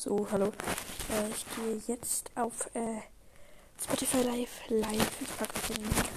So, hallo. Äh, ich gehe jetzt auf äh, Spotify Live live. Ich packe den Link.